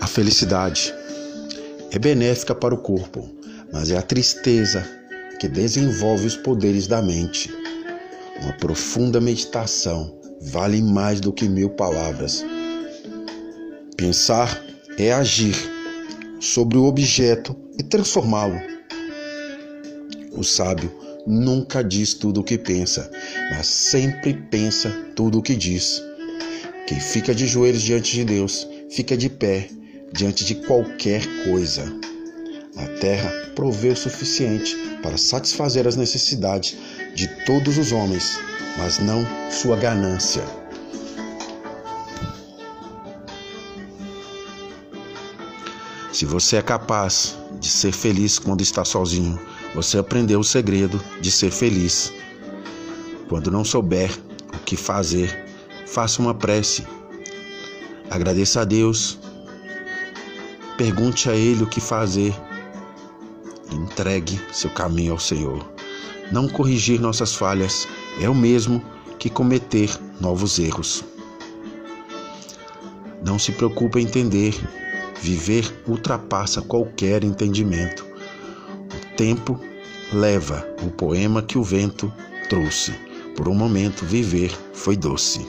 A felicidade é benéfica para o corpo, mas é a tristeza que desenvolve os poderes da mente. Uma profunda meditação vale mais do que mil palavras. Pensar é agir sobre o objeto e transformá-lo. O sábio nunca diz tudo o que pensa, mas sempre pensa tudo o que diz. Quem fica de joelhos diante de Deus, fica de pé diante de qualquer coisa. A terra provê o suficiente para satisfazer as necessidades de todos os homens, mas não sua ganância. Se você é capaz de ser feliz quando está sozinho, você aprendeu o segredo de ser feliz. Quando não souber o que fazer, faça uma prece. Agradeça a Deus. Pergunte a Ele o que fazer. Entregue seu caminho ao Senhor. Não corrigir nossas falhas é o mesmo que cometer novos erros. Não se preocupe em entender. Viver ultrapassa qualquer entendimento. Tempo leva o poema que o vento trouxe. Por um momento, viver foi doce.